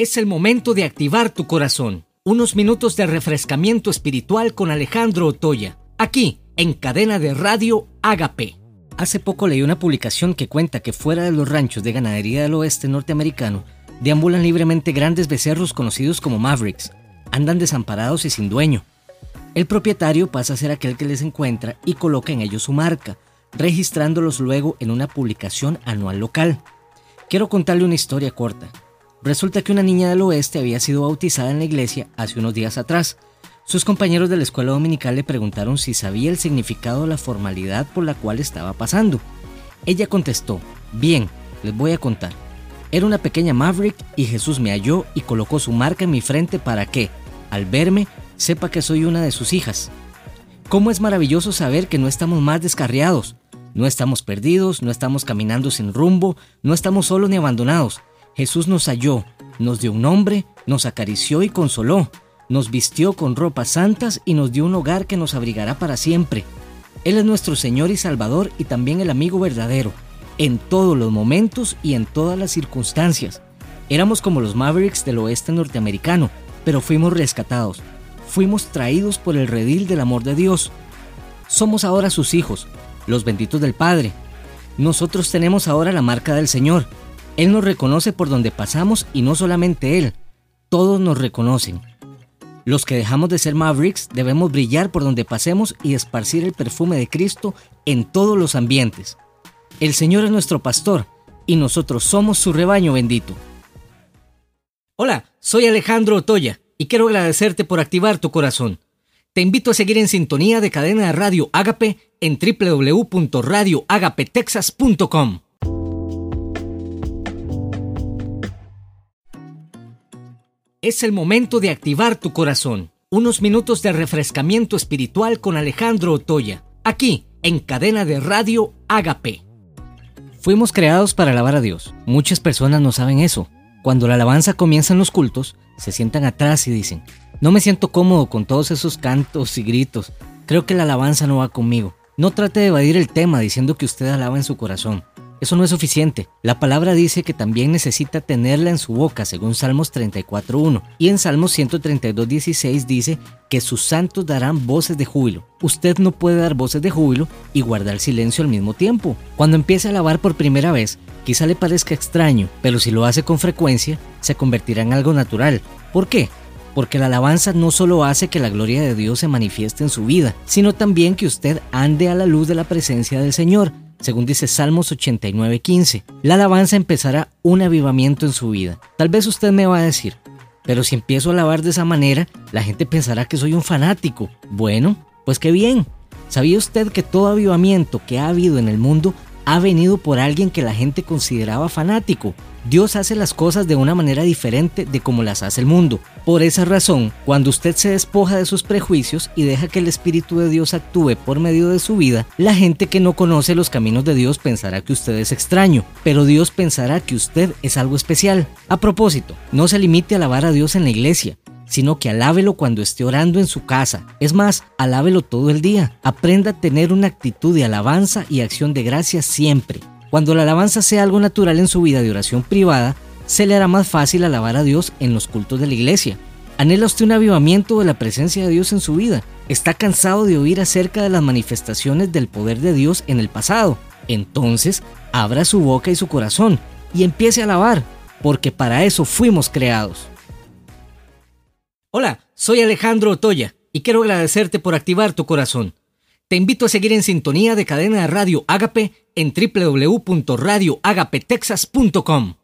Es el momento de activar tu corazón. Unos minutos de refrescamiento espiritual con Alejandro Otoya. Aquí, en cadena de radio Agape. Hace poco leí una publicación que cuenta que fuera de los ranchos de ganadería del oeste norteamericano, deambulan libremente grandes becerros conocidos como Mavericks. Andan desamparados y sin dueño. El propietario pasa a ser aquel que les encuentra y coloca en ellos su marca, registrándolos luego en una publicación anual local. Quiero contarle una historia corta. Resulta que una niña del oeste había sido bautizada en la iglesia hace unos días atrás. Sus compañeros de la escuela dominical le preguntaron si sabía el significado de la formalidad por la cual estaba pasando. Ella contestó, bien, les voy a contar. Era una pequeña Maverick y Jesús me halló y colocó su marca en mi frente para que, al verme, sepa que soy una de sus hijas. ¿Cómo es maravilloso saber que no estamos más descarriados? No estamos perdidos, no estamos caminando sin rumbo, no estamos solos ni abandonados. Jesús nos halló, nos dio un nombre, nos acarició y consoló, nos vistió con ropas santas y nos dio un hogar que nos abrigará para siempre. Él es nuestro Señor y Salvador y también el amigo verdadero, en todos los momentos y en todas las circunstancias. Éramos como los Mavericks del oeste norteamericano, pero fuimos rescatados, fuimos traídos por el redil del amor de Dios. Somos ahora sus hijos, los benditos del Padre. Nosotros tenemos ahora la marca del Señor, él nos reconoce por donde pasamos y no solamente Él, todos nos reconocen. Los que dejamos de ser Mavericks debemos brillar por donde pasemos y esparcir el perfume de Cristo en todos los ambientes. El Señor es nuestro pastor y nosotros somos su rebaño bendito. Hola, soy Alejandro Otoya y quiero agradecerte por activar tu corazón. Te invito a seguir en sintonía de cadena de radio Agape en www.radioagapetexas.com. Es el momento de activar tu corazón. Unos minutos de refrescamiento espiritual con Alejandro Otoya, aquí en cadena de radio Agape. Fuimos creados para alabar a Dios. Muchas personas no saben eso. Cuando la alabanza comienza en los cultos, se sientan atrás y dicen, no me siento cómodo con todos esos cantos y gritos. Creo que la alabanza no va conmigo. No trate de evadir el tema diciendo que usted alaba en su corazón. Eso no es suficiente. La palabra dice que también necesita tenerla en su boca, según Salmos 34.1. Y en Salmos 132.16 dice que sus santos darán voces de júbilo. Usted no puede dar voces de júbilo y guardar silencio al mismo tiempo. Cuando empiece a alabar por primera vez, quizá le parezca extraño, pero si lo hace con frecuencia, se convertirá en algo natural. ¿Por qué? porque la alabanza no solo hace que la gloria de Dios se manifieste en su vida, sino también que usted ande a la luz de la presencia del Señor, según dice Salmos 89:15. La alabanza empezará un avivamiento en su vida. Tal vez usted me va a decir, pero si empiezo a alabar de esa manera, la gente pensará que soy un fanático. Bueno, pues qué bien. ¿Sabía usted que todo avivamiento que ha habido en el mundo ha venido por alguien que la gente consideraba fanático? Dios hace las cosas de una manera diferente de como las hace el mundo. Por esa razón, cuando usted se despoja de sus prejuicios y deja que el Espíritu de Dios actúe por medio de su vida, la gente que no conoce los caminos de Dios pensará que usted es extraño, pero Dios pensará que usted es algo especial. A propósito, no se limite a alabar a Dios en la iglesia sino que alábelo cuando esté orando en su casa. Es más, alábelo todo el día. Aprenda a tener una actitud de alabanza y acción de gracias siempre. Cuando la alabanza sea algo natural en su vida de oración privada, se le hará más fácil alabar a Dios en los cultos de la iglesia. ¿Anhela usted un avivamiento de la presencia de Dios en su vida? ¿Está cansado de oír acerca de las manifestaciones del poder de Dios en el pasado? Entonces, abra su boca y su corazón y empiece a alabar, porque para eso fuimos creados. Hola, soy Alejandro Otoya y quiero agradecerte por activar tu corazón. Te invito a seguir en sintonía de cadena de radio Agape en www.radioagapetexas.com.